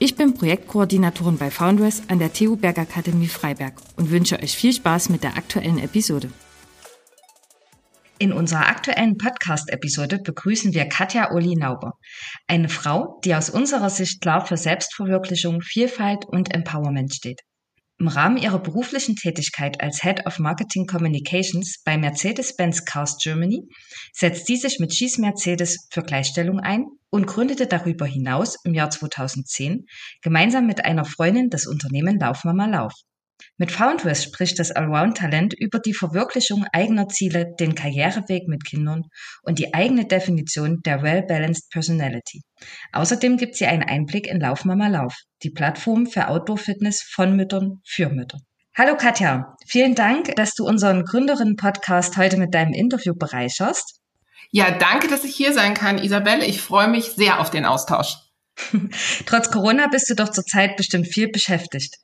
Ich bin Projektkoordinatorin bei Foundress an der TU Bergakademie Freiberg und wünsche euch viel Spaß mit der aktuellen Episode. In unserer aktuellen Podcast-Episode begrüßen wir Katja Uli Nauber, eine Frau, die aus unserer Sicht klar für Selbstverwirklichung, Vielfalt und Empowerment steht. Im Rahmen ihrer beruflichen Tätigkeit als Head of Marketing Communications bei Mercedes-Benz Cars Germany setzt sie sich mit Schieß Mercedes für Gleichstellung ein und gründete darüber hinaus im Jahr 2010 gemeinsam mit einer Freundin das Unternehmen Laufmama Lauf. Mit Foundress spricht das Allround-Talent über die Verwirklichung eigener Ziele, den Karriereweg mit Kindern und die eigene Definition der Well-Balanced Personality. Außerdem gibt sie einen Einblick in Laufmama Lauf, die Plattform für Outdoor-Fitness von Müttern für Mütter. Hallo Katja, vielen Dank, dass du unseren Gründerinnen-Podcast heute mit deinem Interview bereicherst. Ja, danke, dass ich hier sein kann, Isabelle. Ich freue mich sehr auf den Austausch. Trotz Corona bist du doch zurzeit bestimmt viel beschäftigt.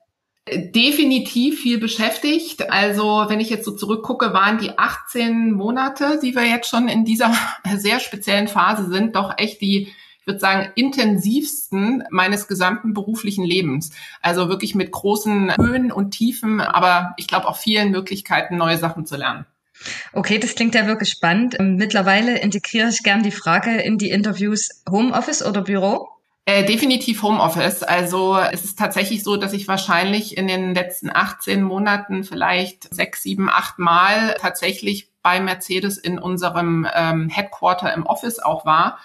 Definitiv viel beschäftigt. Also wenn ich jetzt so zurückgucke, waren die 18 Monate, die wir jetzt schon in dieser sehr speziellen Phase sind, doch echt die, ich würde sagen, intensivsten meines gesamten beruflichen Lebens. Also wirklich mit großen Höhen und Tiefen, aber ich glaube auch vielen Möglichkeiten, neue Sachen zu lernen. Okay, das klingt ja wirklich spannend. Mittlerweile integriere ich gern die Frage in die Interviews Homeoffice oder Büro. Äh, definitiv Homeoffice. Also es ist tatsächlich so, dass ich wahrscheinlich in den letzten 18 Monaten vielleicht sechs, sieben, acht Mal tatsächlich bei Mercedes in unserem ähm, Headquarter im Office auch war.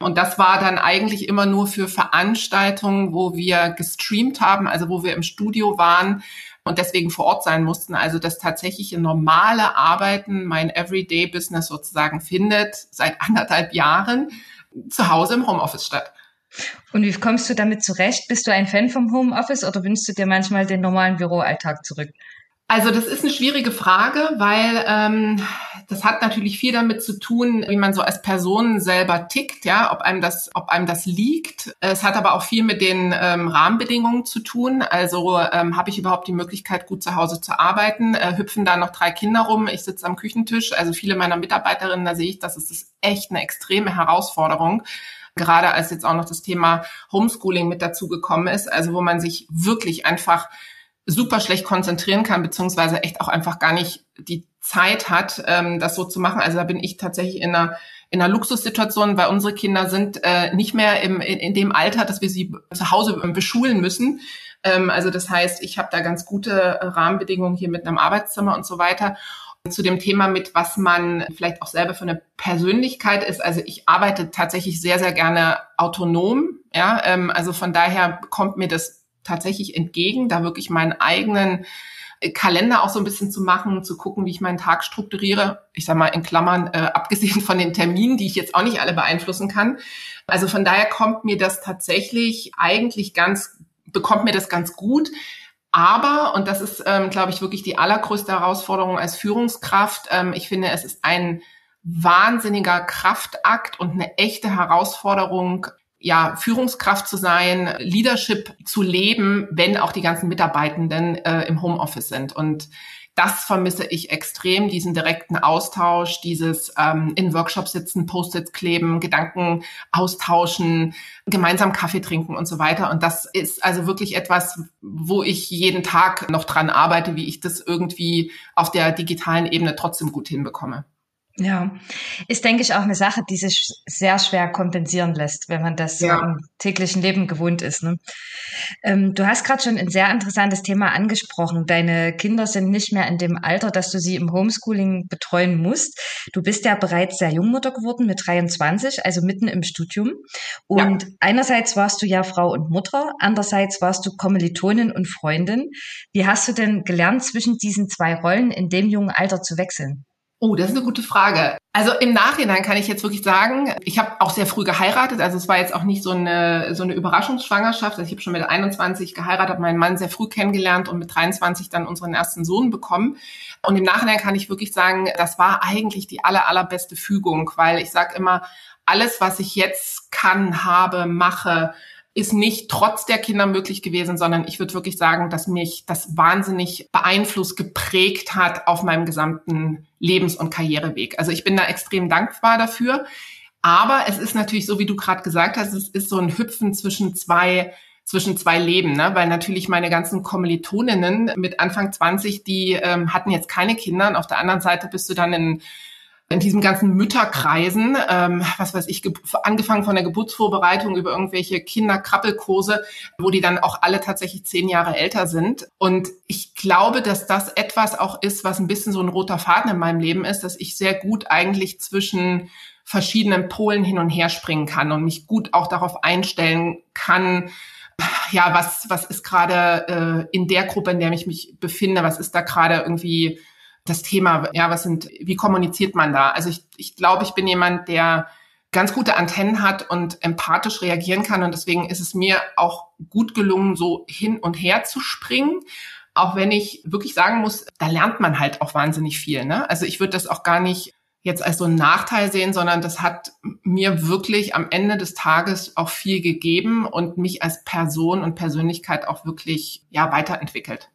Und das war dann eigentlich immer nur für Veranstaltungen, wo wir gestreamt haben, also wo wir im Studio waren und deswegen vor Ort sein mussten. Also das tatsächliche normale Arbeiten, mein Everyday Business sozusagen findet seit anderthalb Jahren zu Hause im Homeoffice statt. Und wie kommst du damit zurecht? Bist du ein Fan vom Homeoffice oder wünschst du dir manchmal den normalen Büroalltag zurück? Also das ist eine schwierige Frage, weil ähm, das hat natürlich viel damit zu tun, wie man so als Person selber tickt, ja, ob einem das, ob einem das liegt. Es hat aber auch viel mit den ähm, Rahmenbedingungen zu tun. Also ähm, habe ich überhaupt die Möglichkeit, gut zu Hause zu arbeiten? Äh, hüpfen da noch drei Kinder rum? Ich sitze am Küchentisch. Also viele meiner Mitarbeiterinnen, da sehe ich, das ist echt eine extreme Herausforderung gerade als jetzt auch noch das Thema Homeschooling mit dazu gekommen ist, also wo man sich wirklich einfach super schlecht konzentrieren kann, beziehungsweise echt auch einfach gar nicht die Zeit hat, ähm, das so zu machen. Also da bin ich tatsächlich in einer, in einer Luxussituation, weil unsere Kinder sind äh, nicht mehr im, in, in dem Alter, dass wir sie zu Hause beschulen müssen. Ähm, also das heißt, ich habe da ganz gute Rahmenbedingungen hier mit einem Arbeitszimmer und so weiter zu dem Thema mit, was man vielleicht auch selber für eine Persönlichkeit ist. Also ich arbeite tatsächlich sehr, sehr gerne autonom. Ja, ähm, also von daher kommt mir das tatsächlich entgegen, da wirklich meinen eigenen äh, Kalender auch so ein bisschen zu machen, zu gucken, wie ich meinen Tag strukturiere. Ich sage mal in Klammern, äh, abgesehen von den Terminen, die ich jetzt auch nicht alle beeinflussen kann. Also von daher kommt mir das tatsächlich eigentlich ganz, bekommt mir das ganz gut. Aber, und das ist, ähm, glaube ich, wirklich die allergrößte Herausforderung als Führungskraft, ähm, ich finde, es ist ein wahnsinniger Kraftakt und eine echte Herausforderung, ja, Führungskraft zu sein, Leadership zu leben, wenn auch die ganzen Mitarbeitenden äh, im Homeoffice sind. Und das vermisse ich extrem, diesen direkten Austausch, dieses ähm, in Workshops sitzen, Post-its kleben, Gedanken austauschen, gemeinsam Kaffee trinken und so weiter. Und das ist also wirklich etwas, wo ich jeden Tag noch dran arbeite, wie ich das irgendwie auf der digitalen Ebene trotzdem gut hinbekomme. Ja, ist, denke ich, auch eine Sache, die sich sehr schwer kompensieren lässt, wenn man das ja. so im täglichen Leben gewohnt ist. Ne? Ähm, du hast gerade schon ein sehr interessantes Thema angesprochen. Deine Kinder sind nicht mehr in dem Alter, dass du sie im Homeschooling betreuen musst. Du bist ja bereits sehr Jungmutter geworden mit 23, also mitten im Studium. Und ja. einerseits warst du ja Frau und Mutter, andererseits warst du Kommilitonin und Freundin. Wie hast du denn gelernt, zwischen diesen zwei Rollen in dem jungen Alter zu wechseln? Oh, das ist eine gute Frage. Also im Nachhinein kann ich jetzt wirklich sagen, ich habe auch sehr früh geheiratet. Also es war jetzt auch nicht so eine so eine Überraschungsschwangerschaft. Also ich habe schon mit 21 geheiratet, meinen Mann sehr früh kennengelernt und mit 23 dann unseren ersten Sohn bekommen. Und im Nachhinein kann ich wirklich sagen, das war eigentlich die aller allerbeste Fügung, weil ich sage immer, alles, was ich jetzt kann, habe, mache, ist nicht trotz der Kinder möglich gewesen, sondern ich würde wirklich sagen, dass mich das wahnsinnig beeinflusst, geprägt hat auf meinem gesamten Lebens- und Karriereweg. Also ich bin da extrem dankbar dafür. Aber es ist natürlich so, wie du gerade gesagt hast, es ist so ein Hüpfen zwischen zwei zwischen zwei Leben, ne? weil natürlich meine ganzen Kommilitoninnen mit Anfang 20, die ähm, hatten jetzt keine Kinder und auf der anderen Seite bist du dann in in diesen ganzen Mütterkreisen, ähm, was weiß ich, angefangen von der Geburtsvorbereitung über irgendwelche Kinderkrabbelkurse, wo die dann auch alle tatsächlich zehn Jahre älter sind. Und ich glaube, dass das etwas auch ist, was ein bisschen so ein roter Faden in meinem Leben ist, dass ich sehr gut eigentlich zwischen verschiedenen Polen hin und her springen kann und mich gut auch darauf einstellen kann, ja, was, was ist gerade äh, in der Gruppe, in der ich mich befinde, was ist da gerade irgendwie das Thema, ja, was sind, wie kommuniziert man da? Also ich, ich glaube, ich bin jemand, der ganz gute Antennen hat und empathisch reagieren kann. Und deswegen ist es mir auch gut gelungen, so hin und her zu springen. Auch wenn ich wirklich sagen muss, da lernt man halt auch wahnsinnig viel. Ne? Also ich würde das auch gar nicht jetzt als so einen Nachteil sehen, sondern das hat mir wirklich am Ende des Tages auch viel gegeben und mich als Person und Persönlichkeit auch wirklich ja weiterentwickelt.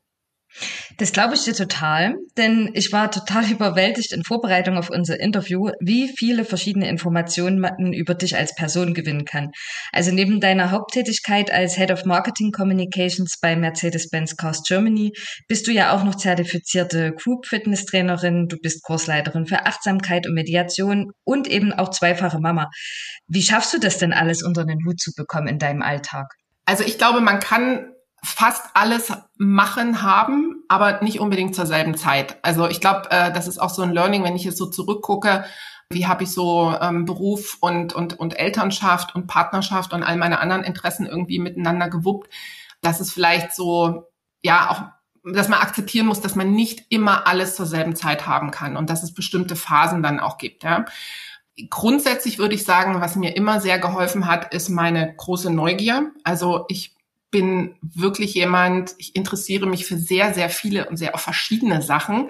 Das glaube ich dir total, denn ich war total überwältigt in Vorbereitung auf unser Interview, wie viele verschiedene Informationen man über dich als Person gewinnen kann. Also neben deiner Haupttätigkeit als Head of Marketing Communications bei Mercedes-Benz Cars Germany bist du ja auch noch zertifizierte Group Fitness Trainerin, du bist Kursleiterin für Achtsamkeit und Mediation und eben auch zweifache Mama. Wie schaffst du das denn alles unter den Hut zu bekommen in deinem Alltag? Also ich glaube, man kann fast alles machen haben, aber nicht unbedingt zur selben Zeit. Also ich glaube, äh, das ist auch so ein Learning, wenn ich jetzt so zurückgucke, wie habe ich so ähm, Beruf und, und, und Elternschaft und Partnerschaft und all meine anderen Interessen irgendwie miteinander gewuppt. Das ist vielleicht so, ja, auch dass man akzeptieren muss, dass man nicht immer alles zur selben Zeit haben kann und dass es bestimmte Phasen dann auch gibt. Ja. Grundsätzlich würde ich sagen, was mir immer sehr geholfen hat, ist meine große Neugier. Also ich bin wirklich jemand, ich interessiere mich für sehr, sehr viele und sehr auch verschiedene Sachen.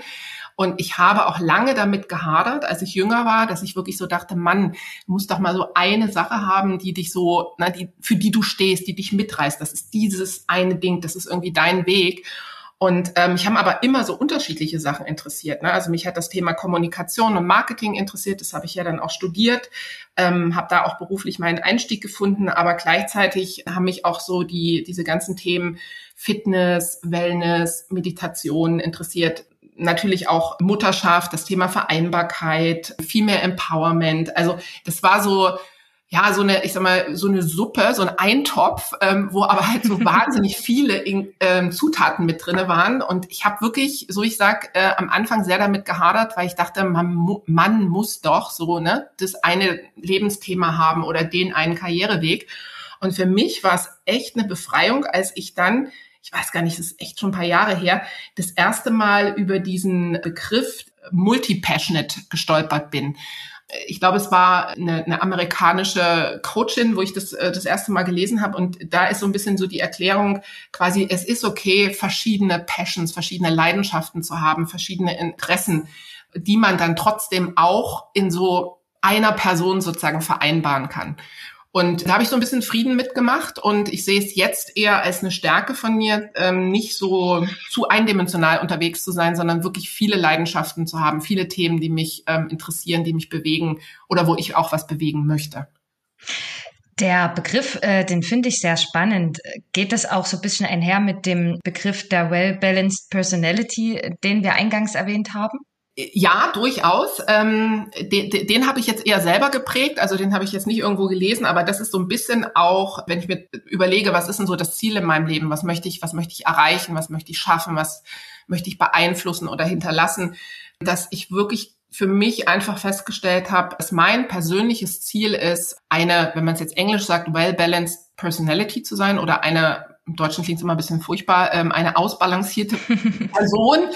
Und ich habe auch lange damit gehadert, als ich jünger war, dass ich wirklich so dachte, Mann, du musst doch mal so eine Sache haben, die dich so, na, die, für die du stehst, die dich mitreißt. Das ist dieses eine Ding, das ist irgendwie dein Weg. Und ähm, mich haben aber immer so unterschiedliche Sachen interessiert. Ne? Also mich hat das Thema Kommunikation und Marketing interessiert. Das habe ich ja dann auch studiert, ähm, habe da auch beruflich meinen Einstieg gefunden. Aber gleichzeitig haben mich auch so die diese ganzen Themen Fitness, Wellness, Meditation interessiert. Natürlich auch Mutterschaft, das Thema Vereinbarkeit, viel mehr Empowerment. Also das war so ja, so eine, ich sag mal, so eine Suppe, so ein Eintopf, ähm, wo aber halt so wahnsinnig viele in, ähm, Zutaten mit drinne waren. Und ich habe wirklich, so ich sag, äh, am Anfang sehr damit gehadert, weil ich dachte, man, man muss doch so ne das eine Lebensthema haben oder den einen Karriereweg. Und für mich war es echt eine Befreiung, als ich dann ich weiß gar nicht, das ist echt schon ein paar Jahre her, das erste Mal über diesen Begriff Multi-Passionate gestolpert bin ich glaube, es war eine, eine amerikanische Coachin, wo ich das äh, das erste Mal gelesen habe. Und da ist so ein bisschen so die Erklärung quasi, es ist okay, verschiedene Passions, verschiedene Leidenschaften zu haben, verschiedene Interessen, die man dann trotzdem auch in so einer Person sozusagen vereinbaren kann. Und da habe ich so ein bisschen Frieden mitgemacht und ich sehe es jetzt eher als eine Stärke von mir, ähm, nicht so zu eindimensional unterwegs zu sein, sondern wirklich viele Leidenschaften zu haben, viele Themen, die mich ähm, interessieren, die mich bewegen oder wo ich auch was bewegen möchte. Der Begriff, äh, den finde ich sehr spannend. Geht das auch so ein bisschen einher mit dem Begriff der Well-Balanced Personality, den wir eingangs erwähnt haben? Ja, durchaus. Ähm, den den habe ich jetzt eher selber geprägt, also den habe ich jetzt nicht irgendwo gelesen, aber das ist so ein bisschen auch, wenn ich mir überlege, was ist denn so das Ziel in meinem Leben, was möchte ich, was möchte ich erreichen, was möchte ich schaffen, was möchte ich beeinflussen oder hinterlassen, dass ich wirklich für mich einfach festgestellt habe, dass mein persönliches Ziel ist, eine, wenn man es jetzt Englisch sagt, well-balanced Personality zu sein oder eine im Deutschen klingt es immer ein bisschen furchtbar, ähm, eine ausbalancierte Person.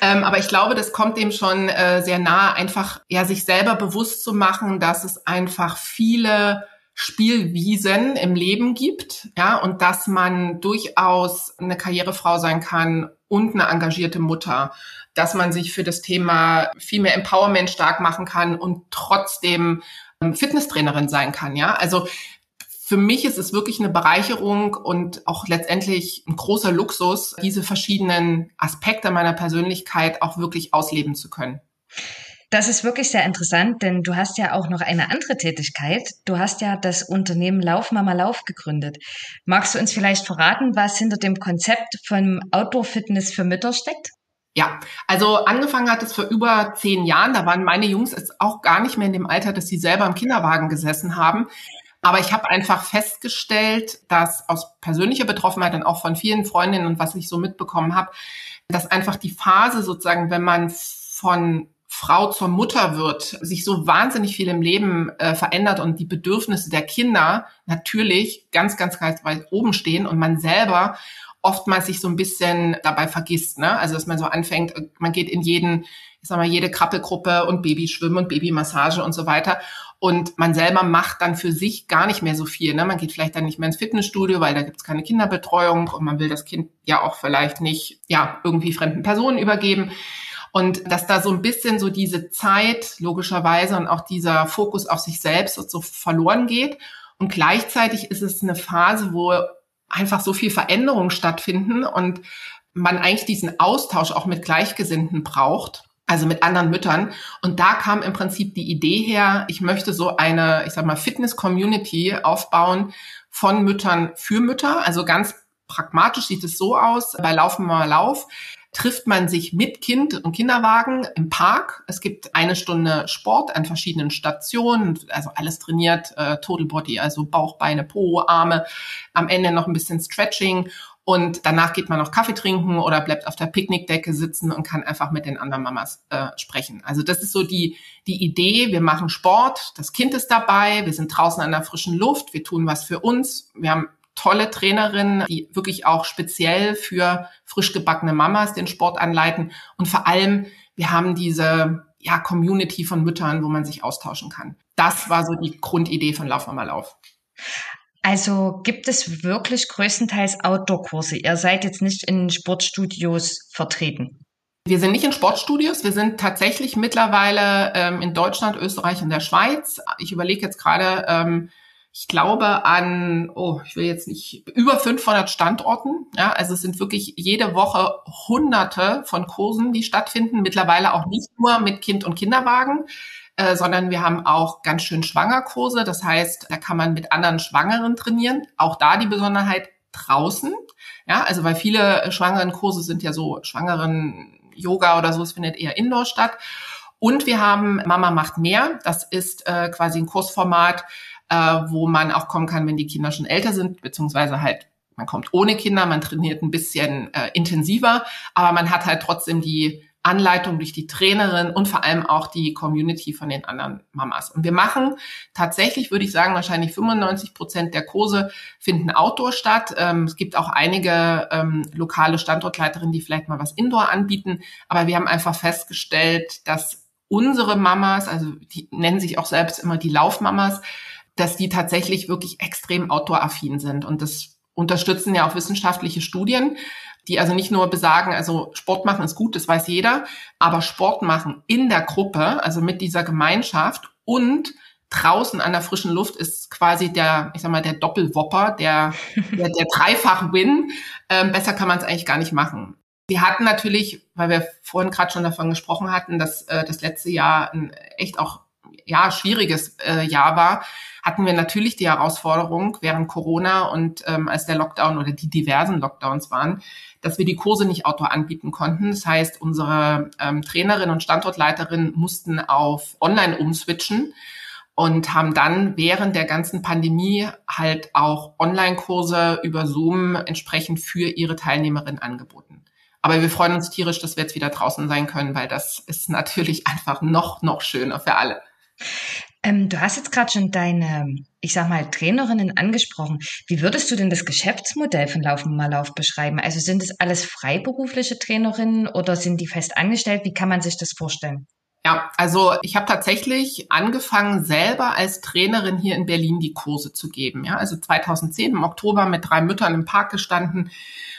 Ähm, aber ich glaube, das kommt dem schon äh, sehr nahe, einfach ja sich selber bewusst zu machen, dass es einfach viele Spielwiesen im Leben gibt, ja, und dass man durchaus eine Karrierefrau sein kann und eine engagierte Mutter, dass man sich für das Thema viel mehr Empowerment stark machen kann und trotzdem ähm, Fitnesstrainerin sein kann, ja. Also für mich ist es wirklich eine Bereicherung und auch letztendlich ein großer Luxus, diese verschiedenen Aspekte meiner Persönlichkeit auch wirklich ausleben zu können. Das ist wirklich sehr interessant, denn du hast ja auch noch eine andere Tätigkeit. Du hast ja das Unternehmen Lauf Mama Lauf gegründet. Magst du uns vielleicht verraten, was hinter dem Konzept von Outdoor Fitness für Mütter steckt? Ja, also angefangen hat es vor über zehn Jahren. Da waren meine Jungs jetzt auch gar nicht mehr in dem Alter, dass sie selber im Kinderwagen gesessen haben. Aber ich habe einfach festgestellt, dass aus persönlicher Betroffenheit und auch von vielen Freundinnen und was ich so mitbekommen habe, dass einfach die Phase sozusagen, wenn man von Frau zur Mutter wird, sich so wahnsinnig viel im Leben äh, verändert und die Bedürfnisse der Kinder natürlich ganz, ganz, ganz weit oben stehen und man selber oftmals sich so ein bisschen dabei vergisst, ne? Also dass man so anfängt, man geht in jeden, ich sag mal, jede Krabbelgruppe und Babyschwimmen und Babymassage und so weiter. Und man selber macht dann für sich gar nicht mehr so viel. Ne? Man geht vielleicht dann nicht mehr ins Fitnessstudio, weil da gibt's keine Kinderbetreuung und man will das Kind ja auch vielleicht nicht ja irgendwie fremden Personen übergeben. Und dass da so ein bisschen so diese Zeit logischerweise und auch dieser Fokus auf sich selbst so verloren geht. Und gleichzeitig ist es eine Phase, wo einfach so viel Veränderungen stattfinden und man eigentlich diesen Austausch auch mit Gleichgesinnten braucht, also mit anderen Müttern. Und da kam im Prinzip die Idee her, ich möchte so eine, ich sag mal, Fitness-Community aufbauen von Müttern für Mütter. Also ganz pragmatisch sieht es so aus, bei Laufen mal Lauf trifft man sich mit Kind und Kinderwagen im Park. Es gibt eine Stunde Sport an verschiedenen Stationen, also alles trainiert, äh, Total Body, also Bauch, Beine, Po, Arme. Am Ende noch ein bisschen Stretching und danach geht man noch Kaffee trinken oder bleibt auf der Picknickdecke sitzen und kann einfach mit den anderen Mamas äh, sprechen. Also das ist so die, die Idee. Wir machen Sport, das Kind ist dabei, wir sind draußen an der frischen Luft, wir tun was für uns. Wir haben tolle Trainerinnen, die wirklich auch speziell für frisch gebackene Mamas den Sport anleiten. Und vor allem, wir haben diese ja, Community von Müttern, wo man sich austauschen kann. Das war so die Grundidee von Lauf Mama Lauf. Also gibt es wirklich größtenteils Outdoor-Kurse? Ihr seid jetzt nicht in Sportstudios vertreten. Wir sind nicht in Sportstudios, wir sind tatsächlich mittlerweile ähm, in Deutschland, Österreich und der Schweiz. Ich überlege jetzt gerade, ähm, ich glaube an, oh, ich will jetzt nicht, über 500 Standorten. Ja, also es sind wirklich jede Woche hunderte von Kursen, die stattfinden. Mittlerweile auch nicht nur mit Kind und Kinderwagen, äh, sondern wir haben auch ganz schön Schwangerkurse. Das heißt, da kann man mit anderen Schwangeren trainieren. Auch da die Besonderheit draußen. Ja, also weil viele schwangeren Kurse sind ja so schwangeren Yoga oder so, es findet eher indoor statt. Und wir haben Mama macht mehr. Das ist äh, quasi ein Kursformat, äh, wo man auch kommen kann, wenn die Kinder schon älter sind, beziehungsweise halt man kommt ohne Kinder, man trainiert ein bisschen äh, intensiver, aber man hat halt trotzdem die Anleitung durch die Trainerin und vor allem auch die Community von den anderen Mamas. Und wir machen tatsächlich, würde ich sagen, wahrscheinlich 95 Prozent der Kurse finden Outdoor statt. Ähm, es gibt auch einige ähm, lokale Standortleiterinnen, die vielleicht mal was Indoor anbieten. Aber wir haben einfach festgestellt, dass unsere Mamas, also die nennen sich auch selbst immer die Laufmamas, dass die tatsächlich wirklich extrem outdoor-affin sind. Und das unterstützen ja auch wissenschaftliche Studien, die also nicht nur besagen, also Sport machen ist gut, das weiß jeder, aber Sport machen in der Gruppe, also mit dieser Gemeinschaft und draußen an der frischen Luft ist quasi der, ich sag mal, der Doppelwopper, der, der, der Dreifach-Win. Ähm, besser kann man es eigentlich gar nicht machen. Wir hatten natürlich, weil wir vorhin gerade schon davon gesprochen hatten, dass äh, das letzte Jahr ein echt auch ja schwieriges äh, Jahr war, hatten wir natürlich die Herausforderung während Corona und ähm, als der Lockdown oder die diversen Lockdowns waren, dass wir die Kurse nicht outdoor anbieten konnten. Das heißt, unsere ähm, Trainerin und Standortleiterin mussten auf Online umswitchen und haben dann während der ganzen Pandemie halt auch Online-Kurse über Zoom entsprechend für ihre Teilnehmerinnen angeboten. Aber wir freuen uns tierisch, dass wir jetzt wieder draußen sein können, weil das ist natürlich einfach noch, noch schöner für alle. Ähm, du hast jetzt gerade schon deine, ich sag mal, Trainerinnen angesprochen. Wie würdest du denn das Geschäftsmodell von Laufen mal Lauf beschreiben? Also sind es alles freiberufliche Trainerinnen oder sind die fest angestellt? Wie kann man sich das vorstellen? Ja, also ich habe tatsächlich angefangen, selber als Trainerin hier in Berlin die Kurse zu geben. Ja, also 2010 im Oktober mit drei Müttern im Park gestanden.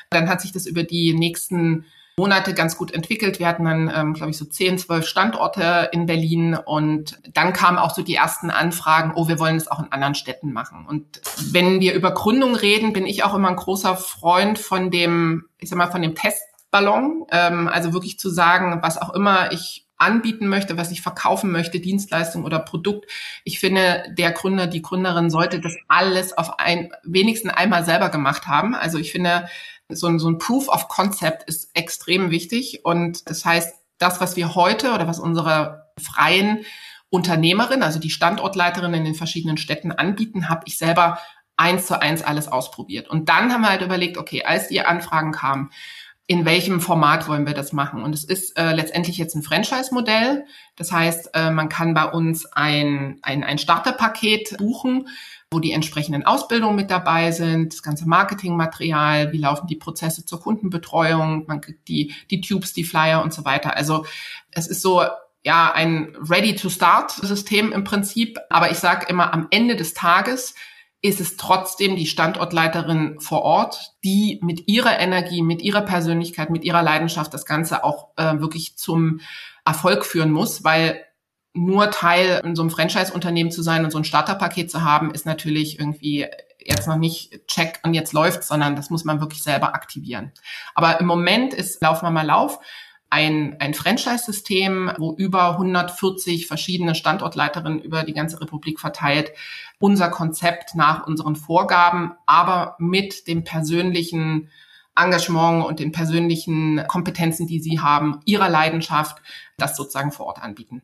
Dann hat sich das über die nächsten Monate ganz gut entwickelt. Wir hatten dann, ähm, glaube ich, so zehn, zwölf Standorte in Berlin und dann kamen auch so die ersten Anfragen, oh, wir wollen es auch in anderen Städten machen. Und wenn wir über Gründung reden, bin ich auch immer ein großer Freund von dem, ich sag mal, von dem Testballon. Ähm, also wirklich zu sagen, was auch immer ich anbieten möchte, was ich verkaufen möchte, Dienstleistung oder Produkt. Ich finde, der Gründer, die Gründerin sollte das alles auf ein, wenigstens einmal selber gemacht haben. Also ich finde, so ein, so ein Proof of Concept ist extrem wichtig. Und das heißt, das, was wir heute oder was unsere freien Unternehmerinnen, also die Standortleiterinnen in den verschiedenen Städten anbieten, habe ich selber eins zu eins alles ausprobiert. Und dann haben wir halt überlegt, okay, als die Anfragen kamen, in welchem Format wollen wir das machen? Und es ist äh, letztendlich jetzt ein Franchise-Modell. Das heißt, äh, man kann bei uns ein, ein, ein Starterpaket buchen, wo die entsprechenden Ausbildungen mit dabei sind, das ganze Marketingmaterial, wie laufen die Prozesse zur Kundenbetreuung, man kriegt die, die Tubes, die Flyer und so weiter. Also es ist so ja ein Ready-to-Start-System im Prinzip. Aber ich sage immer, am Ende des Tages ist es trotzdem die Standortleiterin vor Ort, die mit ihrer Energie, mit ihrer Persönlichkeit, mit ihrer Leidenschaft das Ganze auch äh, wirklich zum Erfolg führen muss, weil nur Teil in so einem Franchise-Unternehmen zu sein und so ein Starterpaket zu haben, ist natürlich irgendwie jetzt noch nicht check und jetzt läuft, sondern das muss man wirklich selber aktivieren. Aber im Moment ist Lauf mal Lauf ein, ein Franchise-System, wo über 140 verschiedene Standortleiterinnen über die ganze Republik verteilt unser Konzept nach unseren Vorgaben, aber mit dem persönlichen Engagement und den persönlichen Kompetenzen, die sie haben, ihrer Leidenschaft, das sozusagen vor Ort anbieten.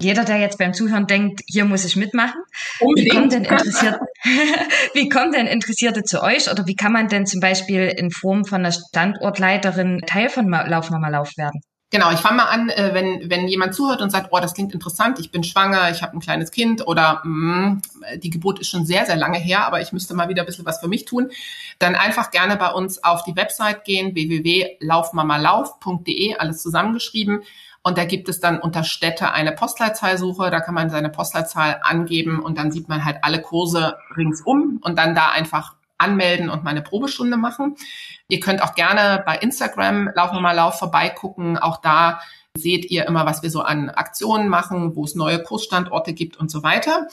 Jeder, der jetzt beim Zuhören denkt, hier muss ich mitmachen, wie kommen denn Interessierte, wie kommen denn Interessierte zu euch oder wie kann man denn zum Beispiel in Form von einer Standortleiterin Teil von Lauf Mama Lauf werden? Genau, ich fange mal an, äh, wenn, wenn jemand zuhört und sagt, oh, das klingt interessant, ich bin schwanger, ich habe ein kleines Kind oder mh, mm, die Geburt ist schon sehr, sehr lange her, aber ich müsste mal wieder ein bisschen was für mich tun, dann einfach gerne bei uns auf die Website gehen, www.laufmamalauf.de, alles zusammengeschrieben. Und da gibt es dann unter Städte eine Postleitzahlsuche, da kann man seine Postleitzahl angeben und dann sieht man halt alle Kurse ringsum und dann da einfach anmelden und mal eine Probestunde machen. Ihr könnt auch gerne bei Instagram wir mal Lauf vorbeigucken. Auch da seht ihr immer, was wir so an Aktionen machen, wo es neue Kursstandorte gibt und so weiter.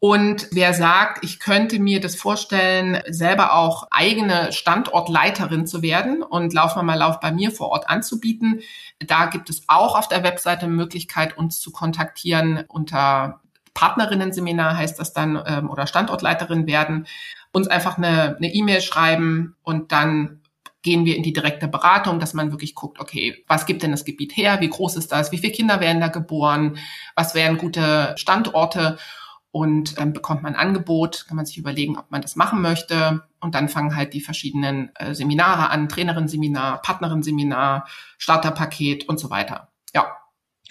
Und wer sagt, ich könnte mir das vorstellen, selber auch eigene Standortleiterin zu werden und Lauf mal Lauf bei mir vor Ort anzubieten, da gibt es auch auf der Webseite Möglichkeit, uns zu kontaktieren unter Partnerinnen-Seminar heißt das dann ähm, oder Standortleiterin werden uns einfach eine E-Mail e schreiben und dann gehen wir in die direkte Beratung, dass man wirklich guckt, okay, was gibt denn das Gebiet her? Wie groß ist das? Wie viele Kinder werden da geboren? Was wären gute Standorte? Und dann bekommt man ein Angebot, kann man sich überlegen, ob man das machen möchte. Und dann fangen halt die verschiedenen äh, Seminare an, Trainerin-Seminar, Partnerin-Seminar, Starterpaket und so weiter. Ja.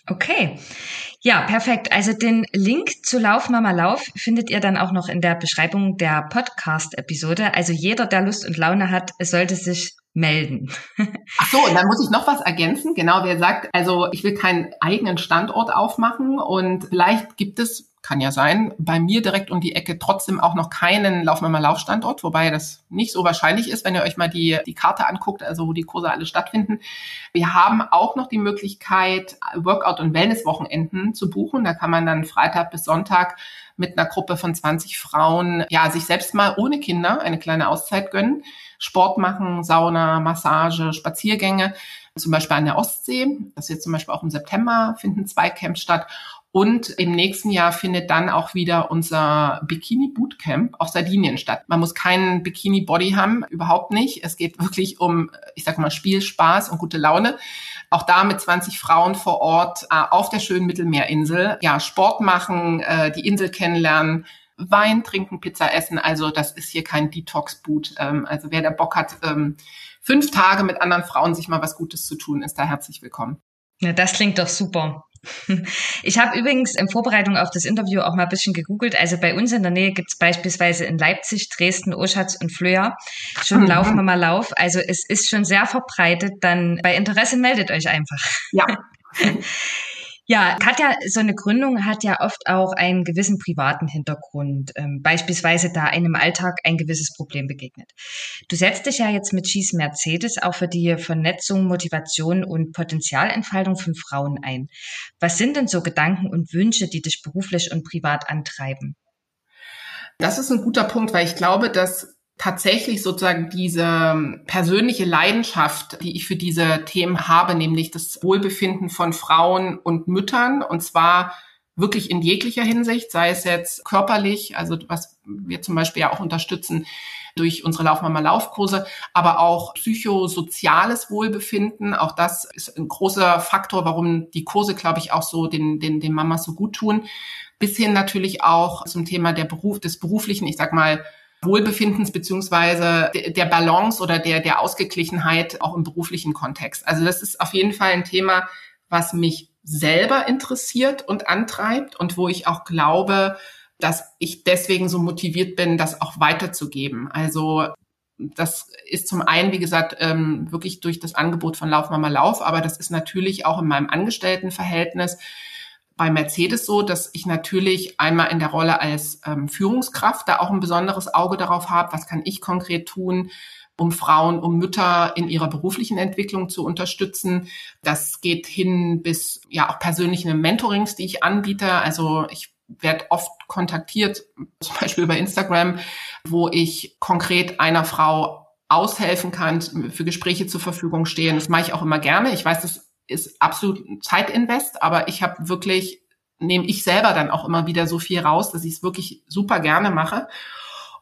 Okay. Ja, perfekt. Also den Link zu Lauf Mama Lauf findet ihr dann auch noch in der Beschreibung der Podcast-Episode. Also jeder, der Lust und Laune hat, sollte sich melden. Ach so, und dann muss ich noch was ergänzen. Genau, wer sagt, also ich will keinen eigenen Standort aufmachen und vielleicht gibt es kann ja sein, bei mir direkt um die Ecke trotzdem auch noch keinen Lauf mal Laufstandort, wobei das nicht so wahrscheinlich ist, wenn ihr euch mal die, die Karte anguckt, also wo die Kurse alle stattfinden. Wir haben auch noch die Möglichkeit, Workout- und Wellness-Wochenenden zu buchen. Da kann man dann Freitag bis Sonntag mit einer Gruppe von 20 Frauen, ja, sich selbst mal ohne Kinder eine kleine Auszeit gönnen. Sport machen, Sauna, Massage, Spaziergänge, zum Beispiel an der Ostsee. Das ist jetzt zum Beispiel auch im September finden zwei Camps statt. Und im nächsten Jahr findet dann auch wieder unser Bikini Bootcamp auf Sardinien statt. Man muss keinen Bikini Body haben, überhaupt nicht. Es geht wirklich um, ich sag mal, Spiel, Spaß und gute Laune. Auch da mit 20 Frauen vor Ort äh, auf der schönen Mittelmeerinsel. Ja, Sport machen, äh, die Insel kennenlernen, Wein trinken, Pizza essen. Also das ist hier kein Detox-Boot. Ähm, also wer da Bock hat, ähm, fünf Tage mit anderen Frauen sich mal was Gutes zu tun, ist da herzlich willkommen. Ja, das klingt doch super. Ich habe übrigens in Vorbereitung auf das Interview auch mal ein bisschen gegoogelt. Also bei uns in der Nähe gibt es beispielsweise in Leipzig, Dresden, Oschatz und Flöa schon mhm. Lauf Mama Lauf. Also es ist schon sehr verbreitet. Dann bei Interesse meldet euch einfach. Ja. Ja, Katja, so eine Gründung hat ja oft auch einen gewissen privaten Hintergrund, ähm, beispielsweise da einem Alltag ein gewisses Problem begegnet. Du setzt dich ja jetzt mit Schieß Mercedes auch für die Vernetzung, Motivation und Potenzialentfaltung von Frauen ein. Was sind denn so Gedanken und Wünsche, die dich beruflich und privat antreiben? Das ist ein guter Punkt, weil ich glaube, dass tatsächlich sozusagen diese persönliche Leidenschaft, die ich für diese Themen habe, nämlich das Wohlbefinden von Frauen und Müttern, und zwar wirklich in jeglicher Hinsicht, sei es jetzt körperlich, also was wir zum Beispiel ja auch unterstützen durch unsere Laufmama Laufkurse, aber auch psychosoziales Wohlbefinden. Auch das ist ein großer Faktor, warum die Kurse, glaube ich, auch so den, den, den Mamas so gut tun. Bis hin natürlich auch zum Thema der Beruf, des beruflichen, ich sag mal, Wohlbefindens beziehungsweise der Balance oder der, der Ausgeglichenheit auch im beruflichen Kontext. Also das ist auf jeden Fall ein Thema, was mich selber interessiert und antreibt und wo ich auch glaube, dass ich deswegen so motiviert bin, das auch weiterzugeben. Also das ist zum einen, wie gesagt, ähm, wirklich durch das Angebot von Lauf Mama Lauf, aber das ist natürlich auch in meinem Angestelltenverhältnis bei Mercedes so, dass ich natürlich einmal in der Rolle als ähm, Führungskraft da auch ein besonderes Auge darauf habe, was kann ich konkret tun, um Frauen, um Mütter in ihrer beruflichen Entwicklung zu unterstützen. Das geht hin bis ja auch persönliche Mentorings, die ich anbiete. Also ich werde oft kontaktiert, zum Beispiel über Instagram, wo ich konkret einer Frau aushelfen kann, für Gespräche zur Verfügung stehen. Das mache ich auch immer gerne. Ich weiß, das ist absolut Zeitinvest, aber ich habe wirklich, nehme ich selber dann auch immer wieder so viel raus, dass ich es wirklich super gerne mache.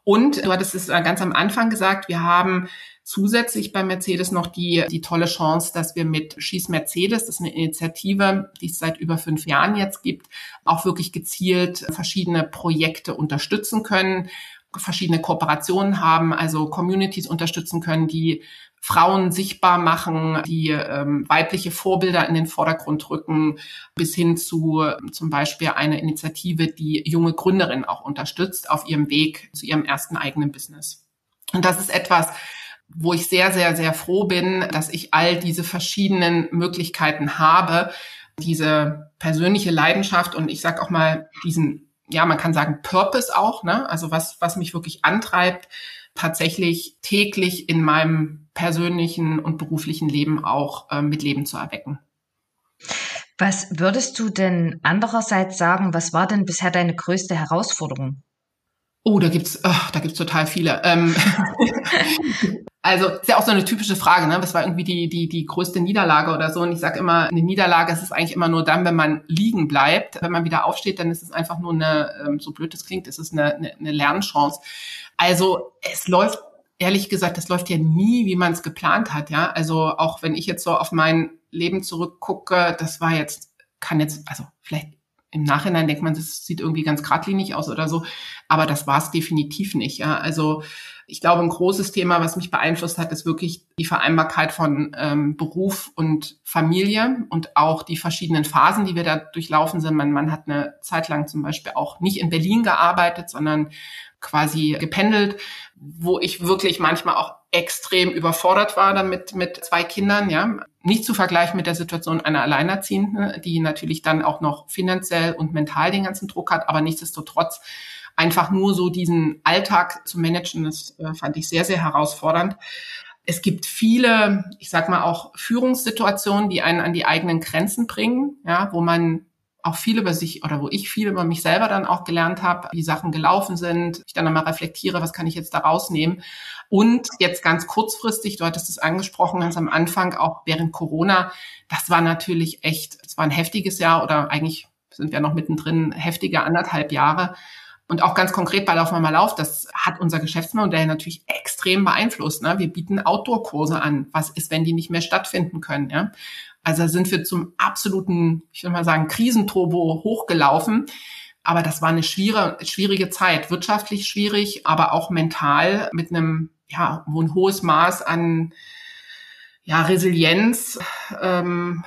Und du hattest es ganz am Anfang gesagt, wir haben zusätzlich bei Mercedes noch die, die tolle Chance, dass wir mit Schieß Mercedes, das ist eine Initiative, die es seit über fünf Jahren jetzt gibt, auch wirklich gezielt verschiedene Projekte unterstützen können, verschiedene Kooperationen haben, also Communities unterstützen können, die Frauen sichtbar machen, die ähm, weibliche Vorbilder in den Vordergrund rücken, bis hin zu zum Beispiel eine Initiative, die junge Gründerinnen auch unterstützt auf ihrem Weg zu ihrem ersten eigenen Business. Und das ist etwas, wo ich sehr, sehr, sehr froh bin, dass ich all diese verschiedenen Möglichkeiten habe, diese persönliche Leidenschaft und ich sage auch mal diesen, ja, man kann sagen Purpose auch, ne? Also was, was mich wirklich antreibt, tatsächlich täglich in meinem persönlichen und beruflichen Leben auch äh, mit Leben zu erwecken. Was würdest du denn andererseits sagen, was war denn bisher deine größte Herausforderung? Oh, da gibt's, oh, da gibt's total viele. Ähm, also ist ja auch so eine typische Frage, ne? Was war irgendwie die die die größte Niederlage oder so? Und ich sage immer, eine Niederlage ist es eigentlich immer nur dann, wenn man liegen bleibt. Wenn man wieder aufsteht, dann ist es einfach nur eine, ähm, so blöd es klingt, ist es eine, eine, eine Lernchance. Also es läuft ehrlich gesagt, das läuft ja nie, wie man es geplant hat, ja. Also auch wenn ich jetzt so auf mein Leben zurückgucke, das war jetzt, kann jetzt, also vielleicht im Nachhinein denkt man, das sieht irgendwie ganz geradlinig aus oder so, aber das war es definitiv nicht, ja. Also ich glaube, ein großes Thema, was mich beeinflusst hat, ist wirklich die Vereinbarkeit von ähm, Beruf und Familie und auch die verschiedenen Phasen, die wir da durchlaufen sind. Mein Mann hat eine Zeit lang zum Beispiel auch nicht in Berlin gearbeitet, sondern quasi gependelt, wo ich wirklich manchmal auch extrem überfordert war damit mit zwei Kindern, ja. Nicht zu vergleichen mit der Situation einer Alleinerziehenden, die natürlich dann auch noch finanziell und mental den ganzen Druck hat, aber nichtsdestotrotz einfach nur so diesen Alltag zu managen, das äh, fand ich sehr, sehr herausfordernd. Es gibt viele, ich sag mal auch Führungssituationen, die einen an die eigenen Grenzen bringen, ja, wo man auch viel über sich oder wo ich viel über mich selber dann auch gelernt habe, wie Sachen gelaufen sind. Ich dann einmal reflektiere, was kann ich jetzt da rausnehmen. Und jetzt ganz kurzfristig, du hattest es angesprochen, ganz am Anfang, auch während Corona, das war natürlich echt, es war ein heftiges Jahr oder eigentlich sind wir noch mittendrin, heftige anderthalb Jahre. Und auch ganz konkret bei Lauf mal Lauf, das hat unser Geschäftsmodell natürlich extrem beeinflusst. Ne? Wir bieten Outdoor-Kurse an. Was ist, wenn die nicht mehr stattfinden können? Ja? Also sind wir zum absoluten, ich will mal sagen, Krisenturbo hochgelaufen. Aber das war eine schwierige, schwierige Zeit, wirtschaftlich schwierig, aber auch mental mit einem, ja, wo ein hohes Maß an, ja, Resilienz ähm,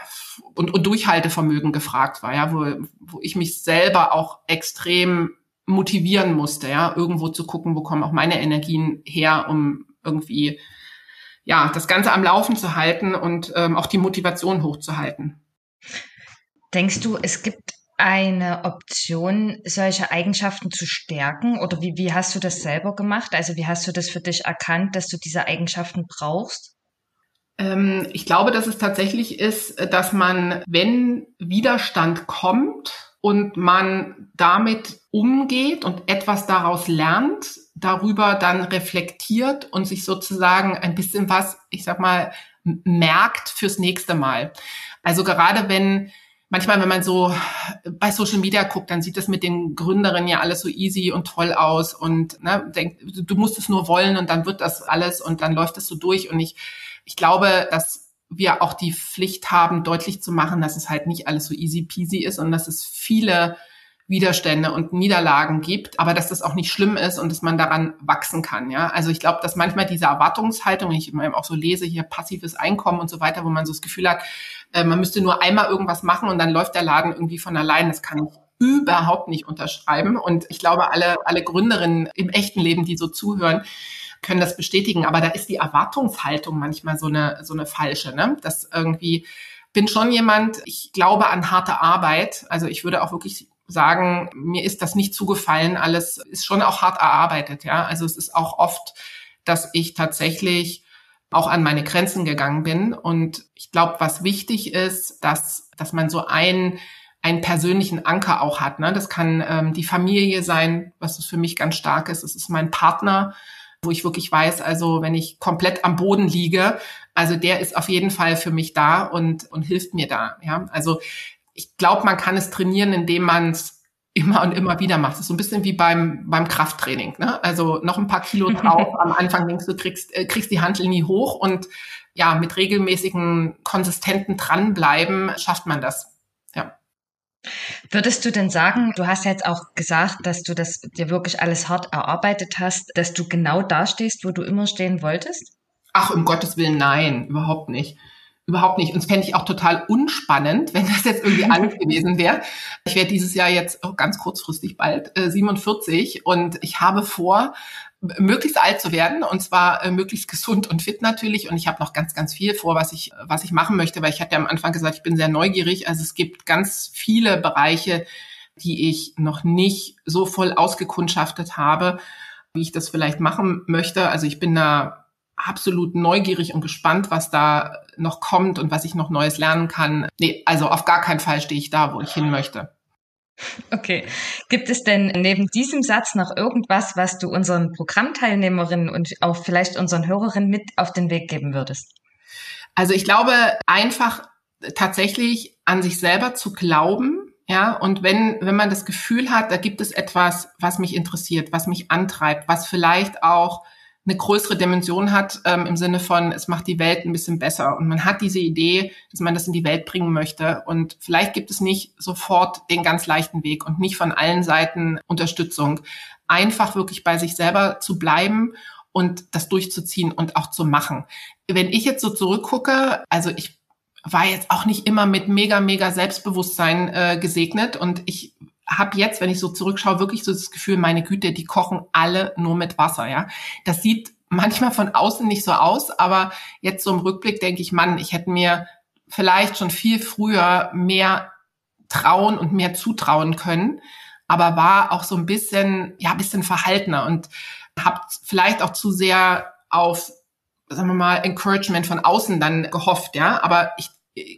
und, und Durchhaltevermögen gefragt war, ja, wo, wo ich mich selber auch extrem motivieren musste, ja, irgendwo zu gucken, wo kommen auch meine Energien her, um irgendwie ja das Ganze am Laufen zu halten und ähm, auch die Motivation hochzuhalten. Denkst du, es gibt eine Option, solche Eigenschaften zu stärken? Oder wie, wie hast du das selber gemacht? Also wie hast du das für dich erkannt, dass du diese Eigenschaften brauchst? Ähm, ich glaube, dass es tatsächlich ist, dass man, wenn Widerstand kommt und man damit umgeht und etwas daraus lernt, darüber dann reflektiert und sich sozusagen ein bisschen was, ich sag mal, merkt fürs nächste Mal. Also gerade wenn manchmal, wenn man so bei Social Media guckt, dann sieht das mit den Gründerinnen ja alles so easy und toll aus und ne, denkt, du musst es nur wollen und dann wird das alles und dann läuft es so durch. Und ich, ich glaube, dass wir auch die Pflicht haben, deutlich zu machen, dass es halt nicht alles so easy peasy ist und dass es viele Widerstände und Niederlagen gibt, aber dass das auch nicht schlimm ist und dass man daran wachsen kann. Ja, also ich glaube, dass manchmal diese Erwartungshaltung, wenn ich immer auch so lese, hier passives Einkommen und so weiter, wo man so das Gefühl hat, äh, man müsste nur einmal irgendwas machen und dann läuft der Laden irgendwie von allein. Das kann ich überhaupt nicht unterschreiben. Und ich glaube, alle, alle Gründerinnen im echten Leben, die so zuhören, können das bestätigen. Aber da ist die Erwartungshaltung manchmal so eine, so eine falsche, ne? Das irgendwie bin schon jemand, ich glaube an harte Arbeit. Also ich würde auch wirklich sagen, mir ist das nicht zugefallen. Alles ist schon auch hart erarbeitet, ja. Also es ist auch oft, dass ich tatsächlich auch an meine Grenzen gegangen bin. Und ich glaube, was wichtig ist, dass, dass man so einen, einen persönlichen Anker auch hat. Ne? Das kann ähm, die Familie sein, was für mich ganz stark ist. Es ist mein Partner, wo ich wirklich weiß, also wenn ich komplett am Boden liege, also der ist auf jeden Fall für mich da und, und hilft mir da. Ja, also ich glaube, man kann es trainieren, indem man es immer und immer wieder macht. Das ist so ein bisschen wie beim, beim Krafttraining. Ne? Also noch ein paar Kilo drauf. Am Anfang denkst du, kriegst, äh, kriegst die Handel nie hoch und ja, mit regelmäßigen, konsistenten Dranbleiben schafft man das. Ja. Würdest du denn sagen, du hast jetzt auch gesagt, dass du das dir wirklich alles hart erarbeitet hast, dass du genau da stehst, wo du immer stehen wolltest? Ach, um Gottes Willen, nein, überhaupt nicht. Überhaupt nicht. Und das fände ich auch total unspannend, wenn das jetzt irgendwie alles gewesen wäre. Ich werde dieses Jahr jetzt oh, ganz kurzfristig bald äh, 47 und ich habe vor, möglichst alt zu werden und zwar äh, möglichst gesund und fit natürlich. Und ich habe noch ganz, ganz viel vor, was ich, was ich machen möchte, weil ich hatte ja am Anfang gesagt, ich bin sehr neugierig. Also es gibt ganz viele Bereiche, die ich noch nicht so voll ausgekundschaftet habe, wie ich das vielleicht machen möchte. Also ich bin da absolut neugierig und gespannt, was da noch kommt und was ich noch Neues lernen kann. Nee, also auf gar keinen Fall stehe ich da, wo ich hin möchte. Okay. Gibt es denn neben diesem Satz noch irgendwas, was du unseren Programmteilnehmerinnen und auch vielleicht unseren Hörerinnen mit auf den Weg geben würdest? Also ich glaube einfach tatsächlich an sich selber zu glauben, ja, und wenn, wenn man das Gefühl hat, da gibt es etwas, was mich interessiert, was mich antreibt, was vielleicht auch eine größere Dimension hat ähm, im Sinne von, es macht die Welt ein bisschen besser. Und man hat diese Idee, dass man das in die Welt bringen möchte. Und vielleicht gibt es nicht sofort den ganz leichten Weg und nicht von allen Seiten Unterstützung. Einfach wirklich bei sich selber zu bleiben und das durchzuziehen und auch zu machen. Wenn ich jetzt so zurückgucke, also ich war jetzt auch nicht immer mit mega, mega Selbstbewusstsein äh, gesegnet und ich habe jetzt, wenn ich so zurückschaue, wirklich so das Gefühl, meine Güte, die kochen alle nur mit Wasser, ja. Das sieht manchmal von außen nicht so aus, aber jetzt so im Rückblick denke ich, Mann, ich hätte mir vielleicht schon viel früher mehr trauen und mehr zutrauen können, aber war auch so ein bisschen, ja, ein bisschen verhaltener und habe vielleicht auch zu sehr auf, sagen wir mal, Encouragement von außen dann gehofft, ja. Aber ich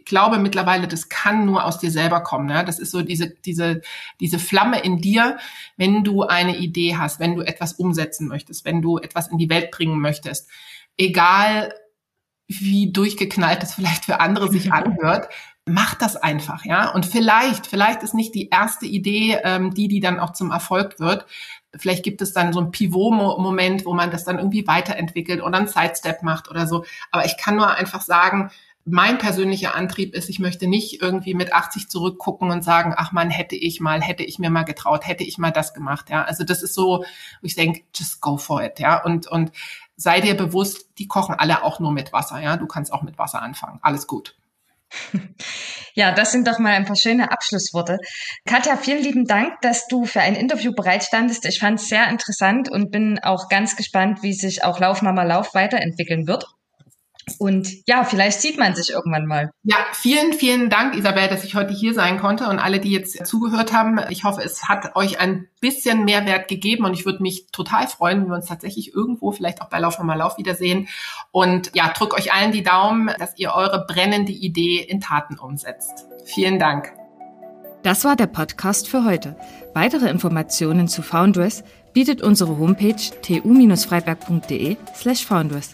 glaube mittlerweile, das kann nur aus dir selber kommen. Ne? Das ist so diese, diese, diese Flamme in dir, wenn du eine Idee hast, wenn du etwas umsetzen möchtest, wenn du etwas in die Welt bringen möchtest. Egal, wie durchgeknallt es vielleicht für andere sich anhört, mach das einfach, ja. Und vielleicht, vielleicht ist nicht die erste Idee, ähm, die, die dann auch zum Erfolg wird. Vielleicht gibt es dann so ein Pivot-Moment, wo man das dann irgendwie weiterentwickelt oder einen Sidestep macht oder so. Aber ich kann nur einfach sagen, mein persönlicher Antrieb ist, ich möchte nicht irgendwie mit 80 zurückgucken und sagen, ach man, hätte ich mal, hätte ich mir mal getraut, hätte ich mal das gemacht, ja. Also das ist so, ich denke, just go for it, ja. Und, und sei dir bewusst, die kochen alle auch nur mit Wasser. Ja, du kannst auch mit Wasser anfangen. Alles gut. Ja, das sind doch mal ein paar schöne Abschlussworte. Katja, vielen lieben Dank, dass du für ein Interview bereitstandest. Ich fand es sehr interessant und bin auch ganz gespannt, wie sich auch Lauf Mama Lauf weiterentwickeln wird. Und ja, vielleicht sieht man sich irgendwann mal. Ja, vielen, vielen Dank, Isabel, dass ich heute hier sein konnte und alle, die jetzt zugehört haben. Ich hoffe, es hat euch ein bisschen Mehrwert gegeben und ich würde mich total freuen, wenn wir uns tatsächlich irgendwo, vielleicht auch bei Lauf mal Lauf wiedersehen. Und ja, drück euch allen die Daumen, dass ihr eure brennende Idee in Taten umsetzt. Vielen Dank. Das war der Podcast für heute. Weitere Informationen zu Foundress bietet unsere Homepage tu-freiberg.de slash foundress.